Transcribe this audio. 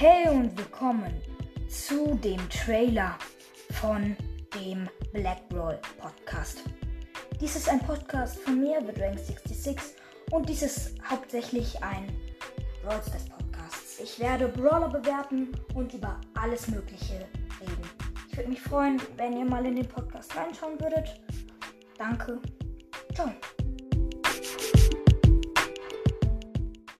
Hey und willkommen zu dem Trailer von dem Black Brawl Podcast. Dies ist ein Podcast von mir, The Drank 66 und dies ist hauptsächlich ein Brawl Stars Podcast. Ich werde Brawler bewerten und über alles Mögliche reden. Ich würde mich freuen, wenn ihr mal in den Podcast reinschauen würdet. Danke. Ciao.